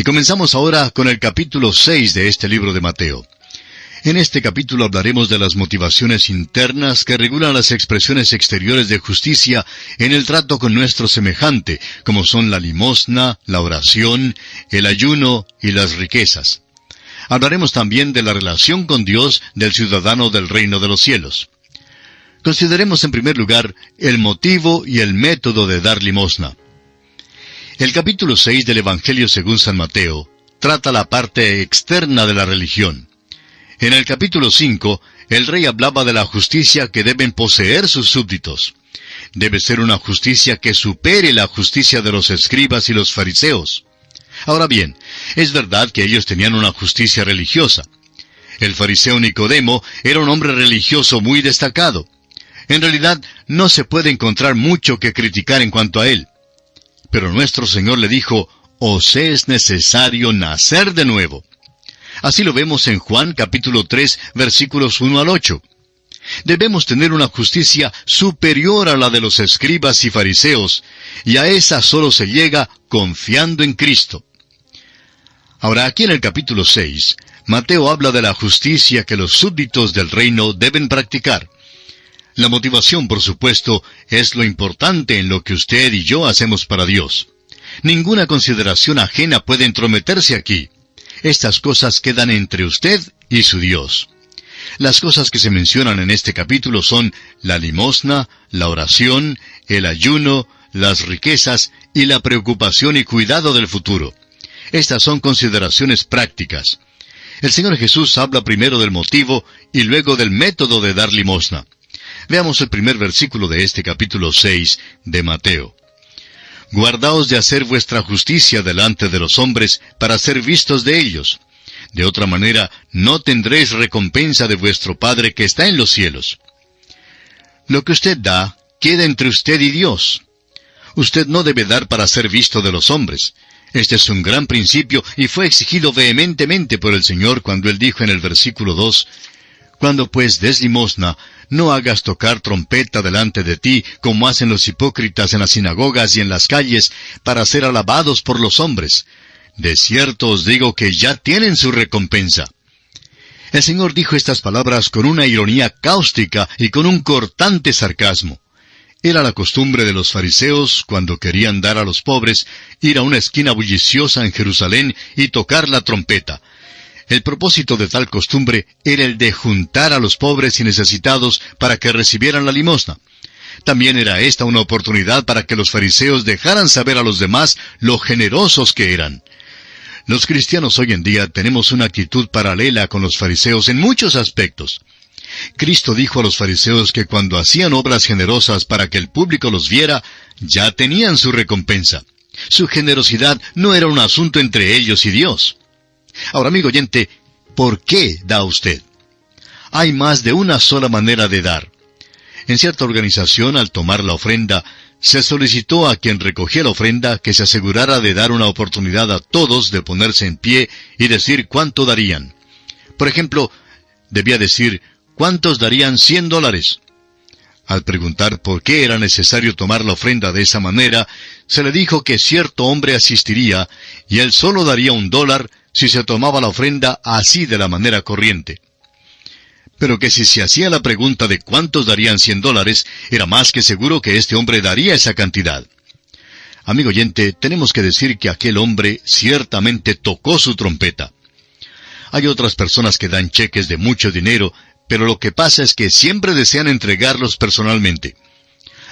Y comenzamos ahora con el capítulo 6 de este libro de Mateo. En este capítulo hablaremos de las motivaciones internas que regulan las expresiones exteriores de justicia en el trato con nuestro semejante, como son la limosna, la oración, el ayuno y las riquezas. Hablaremos también de la relación con Dios del ciudadano del reino de los cielos. Consideremos en primer lugar el motivo y el método de dar limosna. El capítulo 6 del Evangelio según San Mateo trata la parte externa de la religión. En el capítulo 5, el rey hablaba de la justicia que deben poseer sus súbditos. Debe ser una justicia que supere la justicia de los escribas y los fariseos. Ahora bien, es verdad que ellos tenían una justicia religiosa. El fariseo Nicodemo era un hombre religioso muy destacado. En realidad, no se puede encontrar mucho que criticar en cuanto a él. Pero nuestro Señor le dijo, os es necesario nacer de nuevo. Así lo vemos en Juan capítulo 3 versículos 1 al 8. Debemos tener una justicia superior a la de los escribas y fariseos, y a esa solo se llega confiando en Cristo. Ahora aquí en el capítulo 6, Mateo habla de la justicia que los súbditos del reino deben practicar. La motivación, por supuesto, es lo importante en lo que usted y yo hacemos para Dios. Ninguna consideración ajena puede entrometerse aquí. Estas cosas quedan entre usted y su Dios. Las cosas que se mencionan en este capítulo son la limosna, la oración, el ayuno, las riquezas y la preocupación y cuidado del futuro. Estas son consideraciones prácticas. El Señor Jesús habla primero del motivo y luego del método de dar limosna. Veamos el primer versículo de este capítulo 6 de Mateo. Guardaos de hacer vuestra justicia delante de los hombres para ser vistos de ellos. De otra manera, no tendréis recompensa de vuestro Padre que está en los cielos. Lo que usted da queda entre usted y Dios. Usted no debe dar para ser visto de los hombres. Este es un gran principio y fue exigido vehementemente por el Señor cuando Él dijo en el versículo 2, Cuando pues des limosna, no hagas tocar trompeta delante de ti, como hacen los hipócritas en las sinagogas y en las calles, para ser alabados por los hombres. De cierto os digo que ya tienen su recompensa. El Señor dijo estas palabras con una ironía cáustica y con un cortante sarcasmo. Era la costumbre de los fariseos, cuando querían dar a los pobres, ir a una esquina bulliciosa en Jerusalén y tocar la trompeta, el propósito de tal costumbre era el de juntar a los pobres y necesitados para que recibieran la limosna. También era esta una oportunidad para que los fariseos dejaran saber a los demás lo generosos que eran. Los cristianos hoy en día tenemos una actitud paralela con los fariseos en muchos aspectos. Cristo dijo a los fariseos que cuando hacían obras generosas para que el público los viera, ya tenían su recompensa. Su generosidad no era un asunto entre ellos y Dios. Ahora, amigo oyente, ¿por qué da usted? Hay más de una sola manera de dar. En cierta organización, al tomar la ofrenda, se solicitó a quien recogía la ofrenda que se asegurara de dar una oportunidad a todos de ponerse en pie y decir cuánto darían. Por ejemplo, debía decir cuántos darían cien dólares. Al preguntar por qué era necesario tomar la ofrenda de esa manera, se le dijo que cierto hombre asistiría y él solo daría un dólar si se tomaba la ofrenda así de la manera corriente. Pero que si se hacía la pregunta de cuántos darían cien dólares, era más que seguro que este hombre daría esa cantidad. Amigo oyente, tenemos que decir que aquel hombre ciertamente tocó su trompeta. Hay otras personas que dan cheques de mucho dinero, pero lo que pasa es que siempre desean entregarlos personalmente.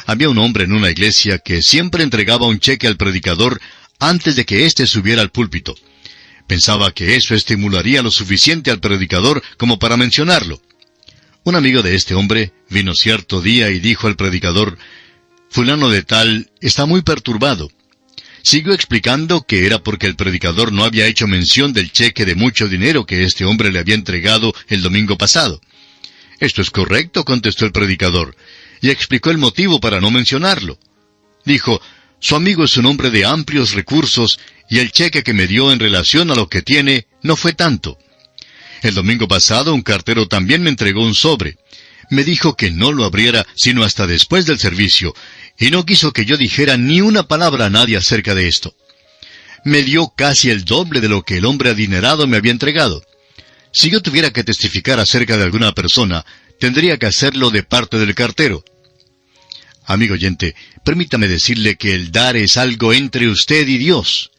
Había un hombre en una iglesia que siempre entregaba un cheque al predicador antes de que éste subiera al púlpito. Pensaba que eso estimularía lo suficiente al predicador como para mencionarlo. Un amigo de este hombre vino cierto día y dijo al predicador, Fulano de tal está muy perturbado. Siguió explicando que era porque el predicador no había hecho mención del cheque de mucho dinero que este hombre le había entregado el domingo pasado. Esto es correcto, contestó el predicador, y explicó el motivo para no mencionarlo. Dijo, su amigo es un hombre de amplios recursos y el cheque que me dio en relación a lo que tiene no fue tanto. El domingo pasado un cartero también me entregó un sobre. Me dijo que no lo abriera sino hasta después del servicio, y no quiso que yo dijera ni una palabra a nadie acerca de esto. Me dio casi el doble de lo que el hombre adinerado me había entregado. Si yo tuviera que testificar acerca de alguna persona, tendría que hacerlo de parte del cartero. Amigo oyente, permítame decirle que el dar es algo entre usted y Dios.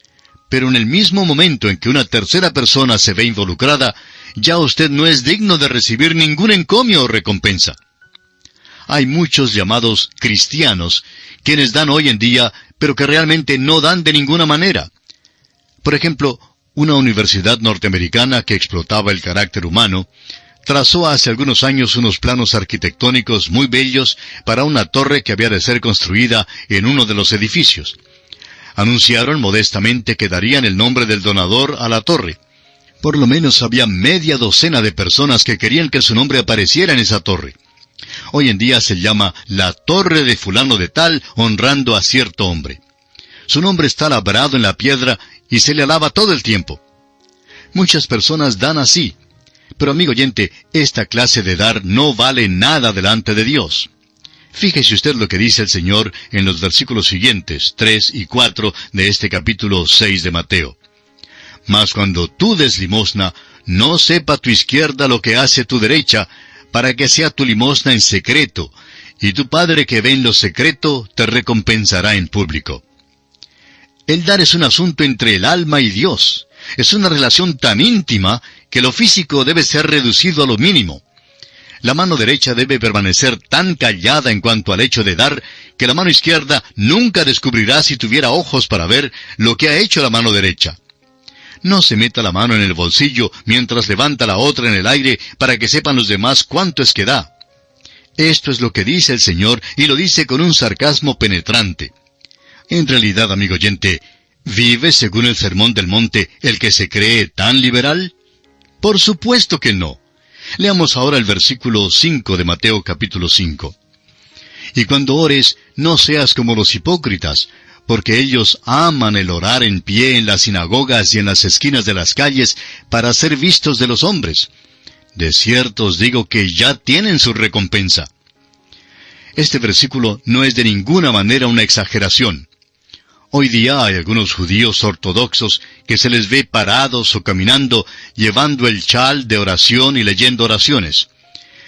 Pero en el mismo momento en que una tercera persona se ve involucrada, ya usted no es digno de recibir ningún encomio o recompensa. Hay muchos llamados cristianos quienes dan hoy en día, pero que realmente no dan de ninguna manera. Por ejemplo, una universidad norteamericana que explotaba el carácter humano, trazó hace algunos años unos planos arquitectónicos muy bellos para una torre que había de ser construida en uno de los edificios. Anunciaron modestamente que darían el nombre del donador a la torre. Por lo menos había media docena de personas que querían que su nombre apareciera en esa torre. Hoy en día se llama la Torre de Fulano de Tal, honrando a cierto hombre. Su nombre está labrado en la piedra y se le alaba todo el tiempo. Muchas personas dan así. Pero amigo oyente, esta clase de dar no vale nada delante de Dios. Fíjese usted lo que dice el Señor en los versículos siguientes, 3 y 4 de este capítulo 6 de Mateo. Mas cuando tú des limosna, no sepa tu izquierda lo que hace tu derecha, para que sea tu limosna en secreto, y tu Padre que ve en lo secreto te recompensará en público. El dar es un asunto entre el alma y Dios. Es una relación tan íntima que lo físico debe ser reducido a lo mínimo. La mano derecha debe permanecer tan callada en cuanto al hecho de dar que la mano izquierda nunca descubrirá si tuviera ojos para ver lo que ha hecho la mano derecha. No se meta la mano en el bolsillo mientras levanta la otra en el aire para que sepan los demás cuánto es que da. Esto es lo que dice el Señor y lo dice con un sarcasmo penetrante. En realidad, amigo oyente, ¿vive según el sermón del monte el que se cree tan liberal? Por supuesto que no. Leamos ahora el versículo 5 de Mateo capítulo 5. Y cuando ores, no seas como los hipócritas, porque ellos aman el orar en pie en las sinagogas y en las esquinas de las calles para ser vistos de los hombres. De cierto os digo que ya tienen su recompensa. Este versículo no es de ninguna manera una exageración. Hoy día hay algunos judíos ortodoxos que se les ve parados o caminando, llevando el chal de oración y leyendo oraciones.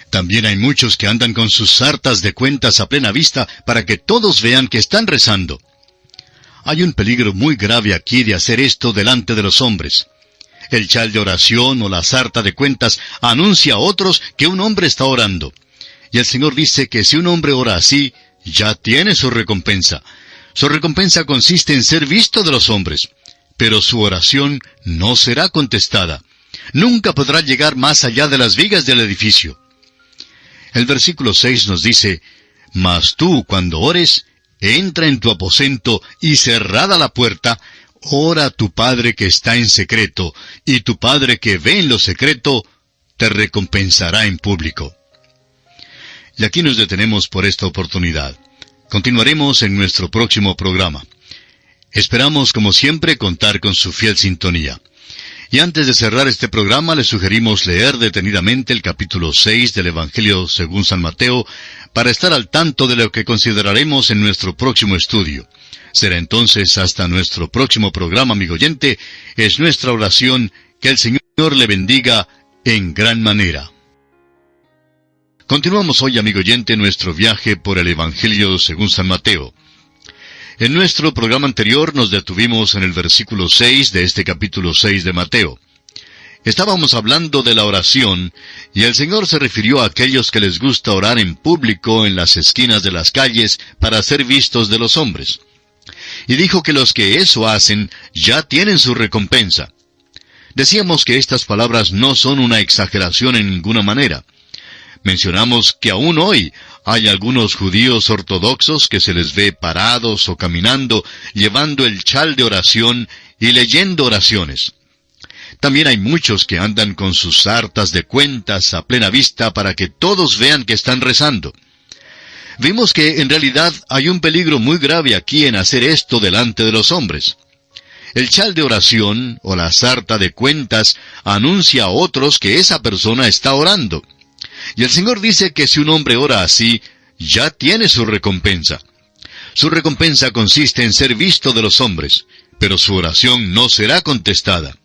También hay muchos que andan con sus sartas de cuentas a plena vista para que todos vean que están rezando. Hay un peligro muy grave aquí de hacer esto delante de los hombres. El chal de oración o la sarta de cuentas anuncia a otros que un hombre está orando. Y el Señor dice que si un hombre ora así, ya tiene su recompensa. Su recompensa consiste en ser visto de los hombres. Pero su oración no será contestada. Nunca podrá llegar más allá de las vigas del edificio. El versículo 6 nos dice, Mas tú, cuando ores, entra en tu aposento y cerrada la puerta, ora a tu Padre que está en secreto, y tu Padre que ve en lo secreto, te recompensará en público. Y aquí nos detenemos por esta oportunidad. Continuaremos en nuestro próximo programa. Esperamos, como siempre, contar con su fiel sintonía. Y antes de cerrar este programa, le sugerimos leer detenidamente el capítulo 6 del Evangelio según San Mateo para estar al tanto de lo que consideraremos en nuestro próximo estudio. Será entonces hasta nuestro próximo programa, amigo oyente. Es nuestra oración que el Señor le bendiga en gran manera. Continuamos hoy, amigo oyente, nuestro viaje por el Evangelio según San Mateo. En nuestro programa anterior nos detuvimos en el versículo 6 de este capítulo 6 de Mateo. Estábamos hablando de la oración, y el Señor se refirió a aquellos que les gusta orar en público en las esquinas de las calles para ser vistos de los hombres. Y dijo que los que eso hacen ya tienen su recompensa. Decíamos que estas palabras no son una exageración en ninguna manera. Mencionamos que aún hoy hay algunos judíos ortodoxos que se les ve parados o caminando, llevando el chal de oración y leyendo oraciones. También hay muchos que andan con sus sartas de cuentas a plena vista para que todos vean que están rezando. Vimos que en realidad hay un peligro muy grave aquí en hacer esto delante de los hombres. El chal de oración o la sarta de cuentas anuncia a otros que esa persona está orando. Y el Señor dice que si un hombre ora así, ya tiene su recompensa. Su recompensa consiste en ser visto de los hombres, pero su oración no será contestada.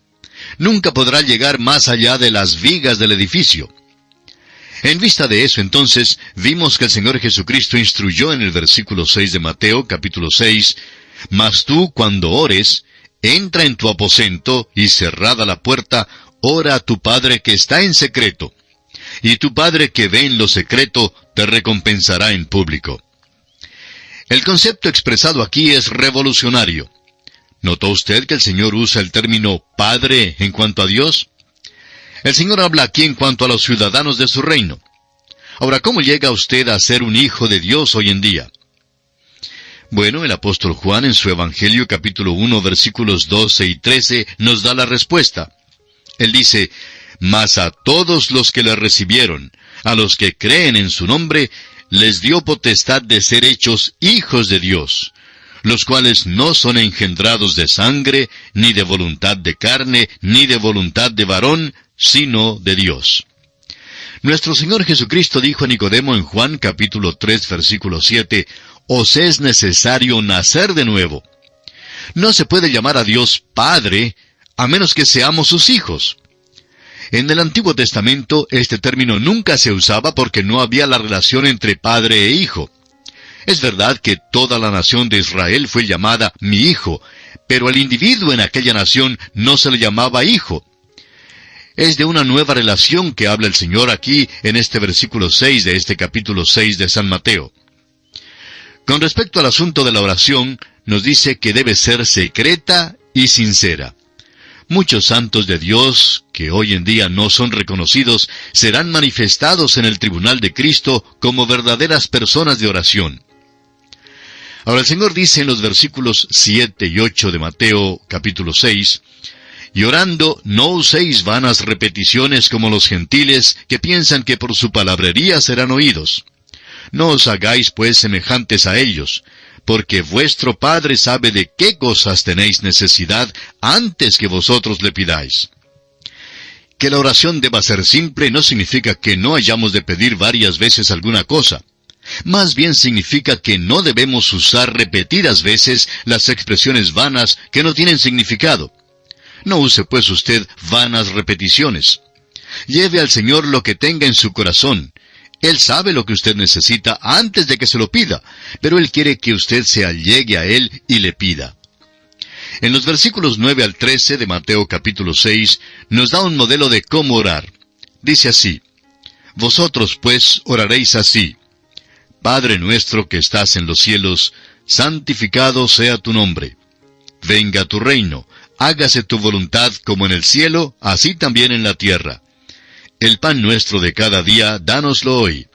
Nunca podrá llegar más allá de las vigas del edificio. En vista de eso, entonces, vimos que el Señor Jesucristo instruyó en el versículo 6 de Mateo, capítulo 6, Mas tú, cuando ores, entra en tu aposento y cerrada la puerta, ora a tu Padre que está en secreto. Y tu Padre que ve en lo secreto, te recompensará en público. El concepto expresado aquí es revolucionario. ¿Notó usted que el Señor usa el término Padre en cuanto a Dios? El Señor habla aquí en cuanto a los ciudadanos de su reino. Ahora, ¿cómo llega usted a ser un hijo de Dios hoy en día? Bueno, el apóstol Juan en su Evangelio capítulo 1 versículos 12 y 13 nos da la respuesta. Él dice, Mas a todos los que le recibieron, a los que creen en su nombre, les dio potestad de ser hechos hijos de Dios, los cuales no son engendrados de sangre, ni de voluntad de carne, ni de voluntad de varón, sino de Dios. Nuestro Señor Jesucristo dijo a Nicodemo en Juan capítulo 3 versículo 7, Os es necesario nacer de nuevo. No se puede llamar a Dios Padre a menos que seamos sus hijos. En el Antiguo Testamento este término nunca se usaba porque no había la relación entre padre e hijo. Es verdad que toda la nación de Israel fue llamada mi hijo, pero al individuo en aquella nación no se le llamaba hijo. Es de una nueva relación que habla el Señor aquí en este versículo 6 de este capítulo 6 de San Mateo. Con respecto al asunto de la oración, nos dice que debe ser secreta y sincera. Muchos santos de Dios, que hoy en día no son reconocidos, serán manifestados en el tribunal de Cristo como verdaderas personas de oración. Ahora el Señor dice en los versículos 7 y 8 de Mateo capítulo 6, Y orando no uséis vanas repeticiones como los gentiles que piensan que por su palabrería serán oídos. No os hagáis pues semejantes a ellos, porque vuestro Padre sabe de qué cosas tenéis necesidad antes que vosotros le pidáis. Que la oración deba ser simple no significa que no hayamos de pedir varias veces alguna cosa. Más bien significa que no debemos usar repetidas veces las expresiones vanas que no tienen significado. No use pues usted vanas repeticiones. Lleve al Señor lo que tenga en su corazón. Él sabe lo que usted necesita antes de que se lo pida, pero Él quiere que usted se allegue a Él y le pida. En los versículos 9 al 13 de Mateo capítulo 6 nos da un modelo de cómo orar. Dice así, Vosotros pues oraréis así, Padre nuestro que estás en los cielos, santificado sea tu nombre. Venga tu reino, hágase tu voluntad como en el cielo, así también en la tierra. El pan nuestro de cada día, dánoslo hoy.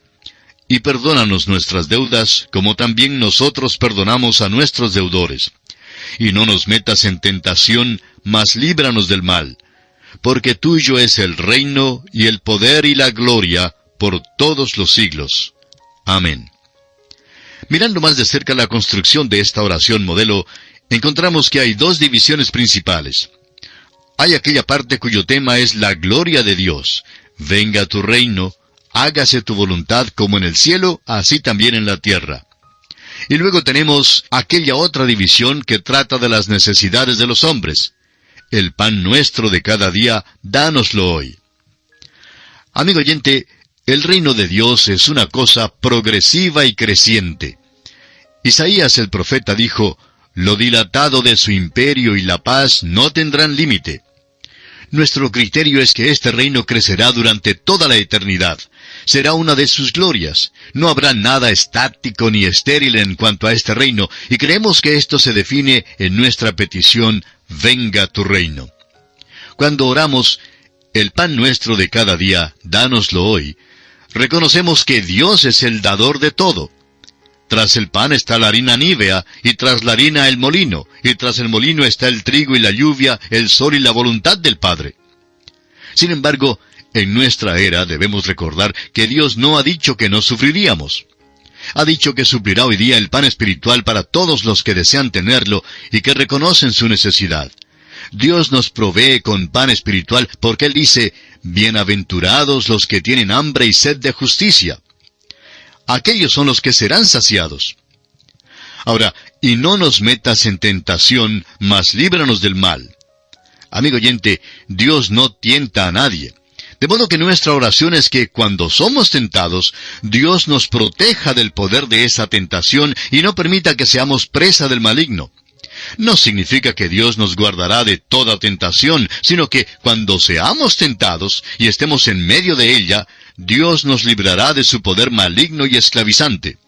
Y perdónanos nuestras deudas, como también nosotros perdonamos a nuestros deudores. Y no nos metas en tentación, mas líbranos del mal. Porque tuyo es el reino, y el poder y la gloria, por todos los siglos. Amén. Mirando más de cerca la construcción de esta oración modelo, encontramos que hay dos divisiones principales. Hay aquella parte cuyo tema es la gloria de Dios. Venga tu reino, hágase tu voluntad como en el cielo, así también en la tierra. Y luego tenemos aquella otra división que trata de las necesidades de los hombres. El pan nuestro de cada día, dánoslo hoy. Amigo oyente, el reino de Dios es una cosa progresiva y creciente. Isaías el profeta dijo, Lo dilatado de su imperio y la paz no tendrán límite. Nuestro criterio es que este reino crecerá durante toda la eternidad. Será una de sus glorias. No habrá nada estático ni estéril en cuanto a este reino, y creemos que esto se define en nuestra petición, venga tu reino. Cuando oramos, el pan nuestro de cada día, dánoslo hoy, reconocemos que Dios es el dador de todo. Tras el pan está la harina nívea, y tras la harina el molino, y tras el molino está el trigo y la lluvia, el sol y la voluntad del Padre. Sin embargo, en nuestra era debemos recordar que Dios no ha dicho que no sufriríamos. Ha dicho que suplirá hoy día el pan espiritual para todos los que desean tenerlo y que reconocen su necesidad. Dios nos provee con pan espiritual porque Él dice, Bienaventurados los que tienen hambre y sed de justicia. Aquellos son los que serán saciados. Ahora, y no nos metas en tentación, mas líbranos del mal. Amigo oyente, Dios no tienta a nadie. De modo que nuestra oración es que cuando somos tentados, Dios nos proteja del poder de esa tentación y no permita que seamos presa del maligno. No significa que Dios nos guardará de toda tentación, sino que cuando seamos tentados y estemos en medio de ella, Dios nos librará de su poder maligno y esclavizante.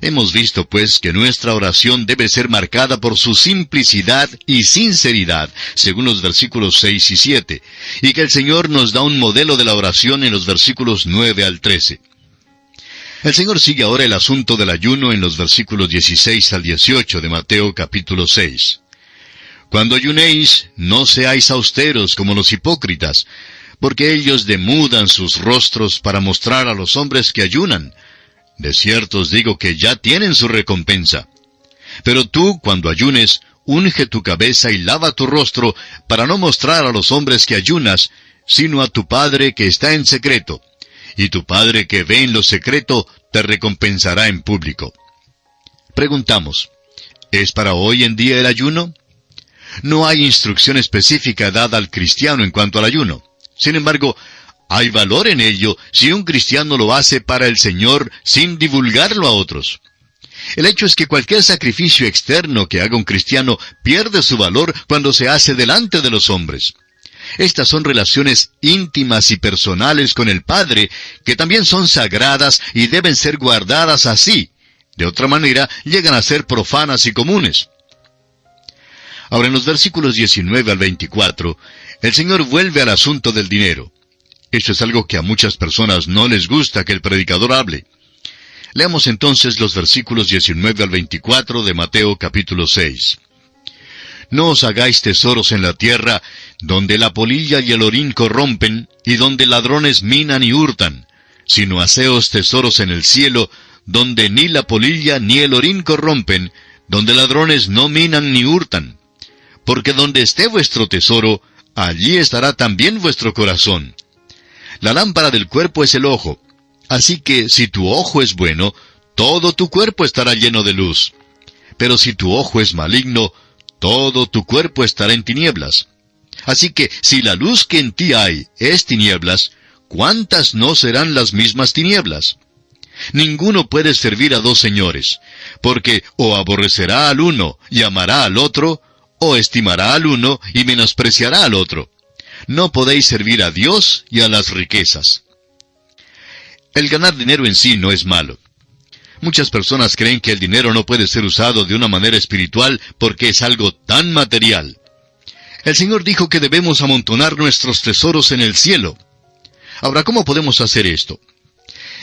Hemos visto, pues, que nuestra oración debe ser marcada por su simplicidad y sinceridad, según los versículos 6 y 7, y que el Señor nos da un modelo de la oración en los versículos 9 al 13. El Señor sigue ahora el asunto del ayuno en los versículos 16 al 18 de Mateo capítulo 6. Cuando ayunéis, no seáis austeros como los hipócritas, porque ellos demudan sus rostros para mostrar a los hombres que ayunan, de cierto os digo que ya tienen su recompensa. Pero tú, cuando ayunes, unge tu cabeza y lava tu rostro, para no mostrar a los hombres que ayunas, sino a tu Padre que está en secreto. Y tu Padre que ve en lo secreto, te recompensará en público. Preguntamos, ¿es para hoy en día el ayuno? No hay instrucción específica dada al cristiano en cuanto al ayuno. Sin embargo, hay valor en ello si un cristiano lo hace para el Señor sin divulgarlo a otros. El hecho es que cualquier sacrificio externo que haga un cristiano pierde su valor cuando se hace delante de los hombres. Estas son relaciones íntimas y personales con el Padre, que también son sagradas y deben ser guardadas así. De otra manera, llegan a ser profanas y comunes. Ahora, en los versículos 19 al 24, el Señor vuelve al asunto del dinero. Esto es algo que a muchas personas no les gusta que el predicador hable. Leamos entonces los versículos 19 al 24 de Mateo capítulo 6. No os hagáis tesoros en la tierra, donde la polilla y el orín corrompen, y donde ladrones minan y hurtan, sino haceos tesoros en el cielo, donde ni la polilla ni el orín corrompen, donde ladrones no minan ni hurtan. Porque donde esté vuestro tesoro, allí estará también vuestro corazón. La lámpara del cuerpo es el ojo. Así que si tu ojo es bueno, todo tu cuerpo estará lleno de luz. Pero si tu ojo es maligno, todo tu cuerpo estará en tinieblas. Así que si la luz que en ti hay es tinieblas, ¿cuántas no serán las mismas tinieblas? Ninguno puede servir a dos señores, porque o aborrecerá al uno y amará al otro, o estimará al uno y menospreciará al otro. No podéis servir a Dios y a las riquezas. El ganar dinero en sí no es malo. Muchas personas creen que el dinero no puede ser usado de una manera espiritual porque es algo tan material. El Señor dijo que debemos amontonar nuestros tesoros en el cielo. Ahora, ¿cómo podemos hacer esto?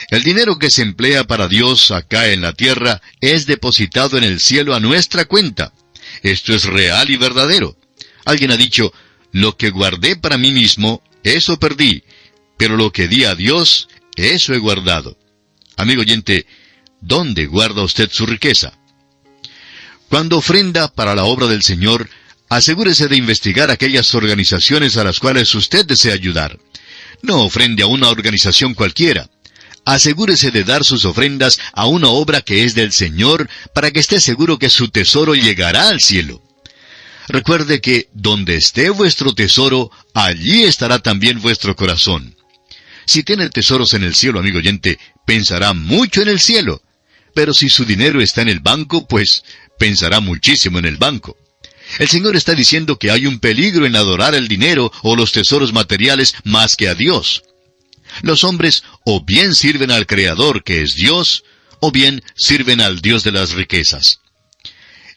El dinero que se emplea para Dios acá en la tierra es depositado en el cielo a nuestra cuenta. Esto es real y verdadero. Alguien ha dicho, lo que guardé para mí mismo, eso perdí, pero lo que di a Dios, eso he guardado. Amigo oyente, ¿dónde guarda usted su riqueza? Cuando ofrenda para la obra del Señor, asegúrese de investigar aquellas organizaciones a las cuales usted desea ayudar. No ofrende a una organización cualquiera. Asegúrese de dar sus ofrendas a una obra que es del Señor para que esté seguro que su tesoro llegará al cielo. Recuerde que donde esté vuestro tesoro, allí estará también vuestro corazón. Si tiene tesoros en el cielo, amigo oyente, pensará mucho en el cielo. Pero si su dinero está en el banco, pues pensará muchísimo en el banco. El Señor está diciendo que hay un peligro en adorar el dinero o los tesoros materiales más que a Dios. Los hombres o bien sirven al Creador, que es Dios, o bien sirven al Dios de las riquezas.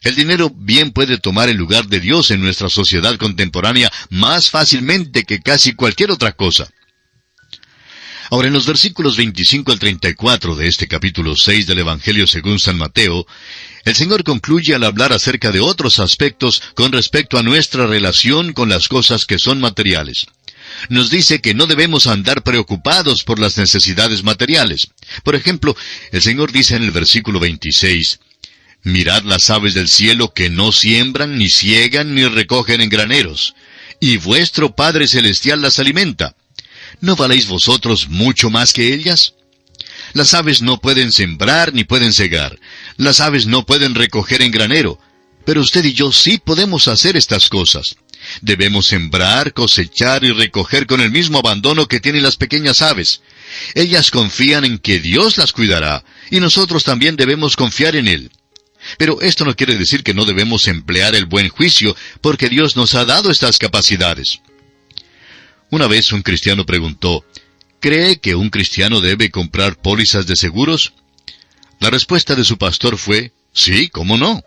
El dinero bien puede tomar el lugar de Dios en nuestra sociedad contemporánea más fácilmente que casi cualquier otra cosa. Ahora, en los versículos 25 al 34 de este capítulo 6 del Evangelio según San Mateo, el Señor concluye al hablar acerca de otros aspectos con respecto a nuestra relación con las cosas que son materiales. Nos dice que no debemos andar preocupados por las necesidades materiales. Por ejemplo, el Señor dice en el versículo 26, Mirad las aves del cielo que no siembran, ni ciegan, ni recogen en graneros, y vuestro Padre Celestial las alimenta. ¿No valéis vosotros mucho más que ellas? Las aves no pueden sembrar ni pueden cegar. Las aves no pueden recoger en granero, pero usted y yo sí podemos hacer estas cosas. Debemos sembrar, cosechar y recoger con el mismo abandono que tienen las pequeñas aves. Ellas confían en que Dios las cuidará, y nosotros también debemos confiar en Él. Pero esto no quiere decir que no debemos emplear el buen juicio, porque Dios nos ha dado estas capacidades. Una vez un cristiano preguntó, ¿cree que un cristiano debe comprar pólizas de seguros? La respuesta de su pastor fue, sí, ¿cómo no?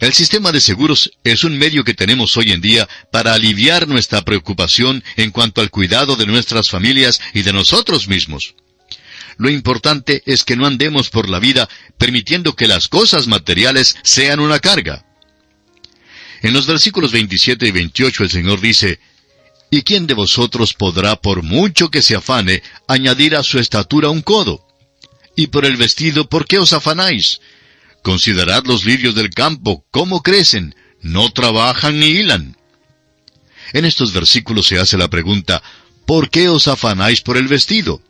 El sistema de seguros es un medio que tenemos hoy en día para aliviar nuestra preocupación en cuanto al cuidado de nuestras familias y de nosotros mismos. Lo importante es que no andemos por la vida permitiendo que las cosas materiales sean una carga. En los versículos 27 y 28 el Señor dice, ¿Y quién de vosotros podrá, por mucho que se afane, añadir a su estatura un codo? Y por el vestido, ¿por qué os afanáis? Considerad los lirios del campo, cómo crecen, no trabajan ni hilan. En estos versículos se hace la pregunta, ¿por qué os afanáis por el vestido?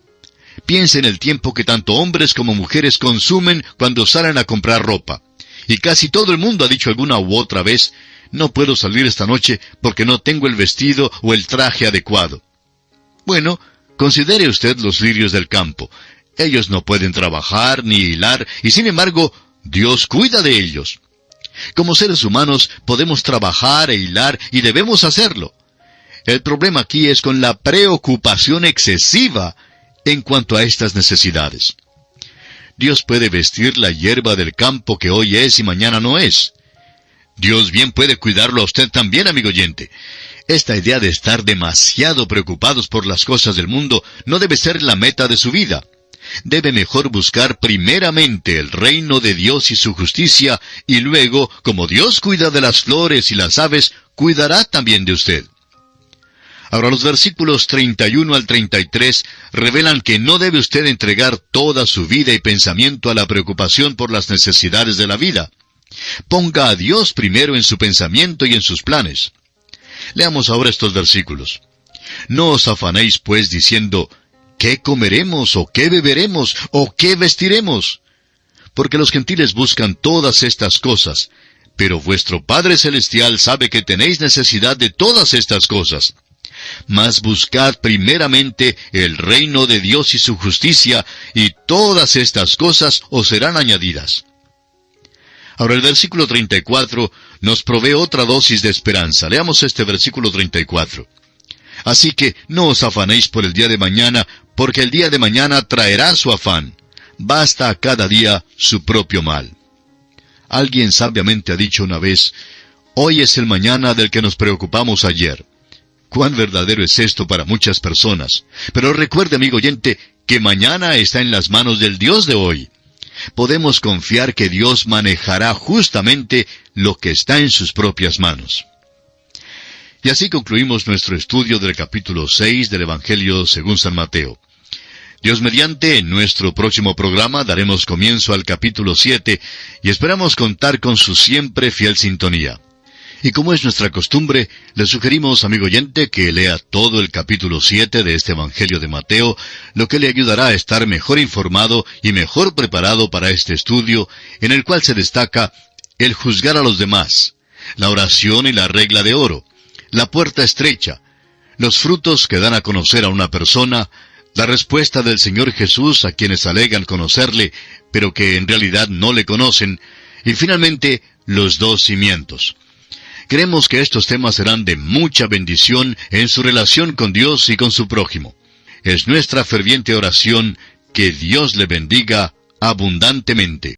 Piensa en el tiempo que tanto hombres como mujeres consumen cuando salen a comprar ropa. Y casi todo el mundo ha dicho alguna u otra vez, no puedo salir esta noche porque no tengo el vestido o el traje adecuado. Bueno, considere usted los lirios del campo. Ellos no pueden trabajar ni hilar, y sin embargo, Dios cuida de ellos. Como seres humanos podemos trabajar e hilar y debemos hacerlo. El problema aquí es con la preocupación excesiva en cuanto a estas necesidades. Dios puede vestir la hierba del campo que hoy es y mañana no es. Dios bien puede cuidarlo a usted también, amigo oyente. Esta idea de estar demasiado preocupados por las cosas del mundo no debe ser la meta de su vida debe mejor buscar primeramente el reino de Dios y su justicia, y luego, como Dios cuida de las flores y las aves, cuidará también de usted. Ahora los versículos 31 al 33 revelan que no debe usted entregar toda su vida y pensamiento a la preocupación por las necesidades de la vida. Ponga a Dios primero en su pensamiento y en sus planes. Leamos ahora estos versículos. No os afanéis pues diciendo, ¿Qué comeremos o qué beberemos o qué vestiremos? Porque los gentiles buscan todas estas cosas, pero vuestro Padre Celestial sabe que tenéis necesidad de todas estas cosas. Mas buscad primeramente el reino de Dios y su justicia, y todas estas cosas os serán añadidas. Ahora el versículo 34 nos provee otra dosis de esperanza. Leamos este versículo 34. Así que no os afanéis por el día de mañana, porque el día de mañana traerá su afán. Basta a cada día su propio mal. Alguien sabiamente ha dicho una vez, hoy es el mañana del que nos preocupamos ayer. Cuán verdadero es esto para muchas personas. Pero recuerde, amigo oyente, que mañana está en las manos del Dios de hoy. Podemos confiar que Dios manejará justamente lo que está en sus propias manos. Y así concluimos nuestro estudio del capítulo 6 del Evangelio según San Mateo. Dios mediante, en nuestro próximo programa daremos comienzo al capítulo 7 y esperamos contar con su siempre fiel sintonía. Y como es nuestra costumbre, le sugerimos, amigo oyente, que lea todo el capítulo 7 de este Evangelio de Mateo, lo que le ayudará a estar mejor informado y mejor preparado para este estudio, en el cual se destaca el juzgar a los demás, la oración y la regla de oro, la puerta estrecha, los frutos que dan a conocer a una persona, la respuesta del Señor Jesús a quienes alegan conocerle, pero que en realidad no le conocen, y finalmente los dos cimientos. Creemos que estos temas serán de mucha bendición en su relación con Dios y con su prójimo. Es nuestra ferviente oración que Dios le bendiga abundantemente.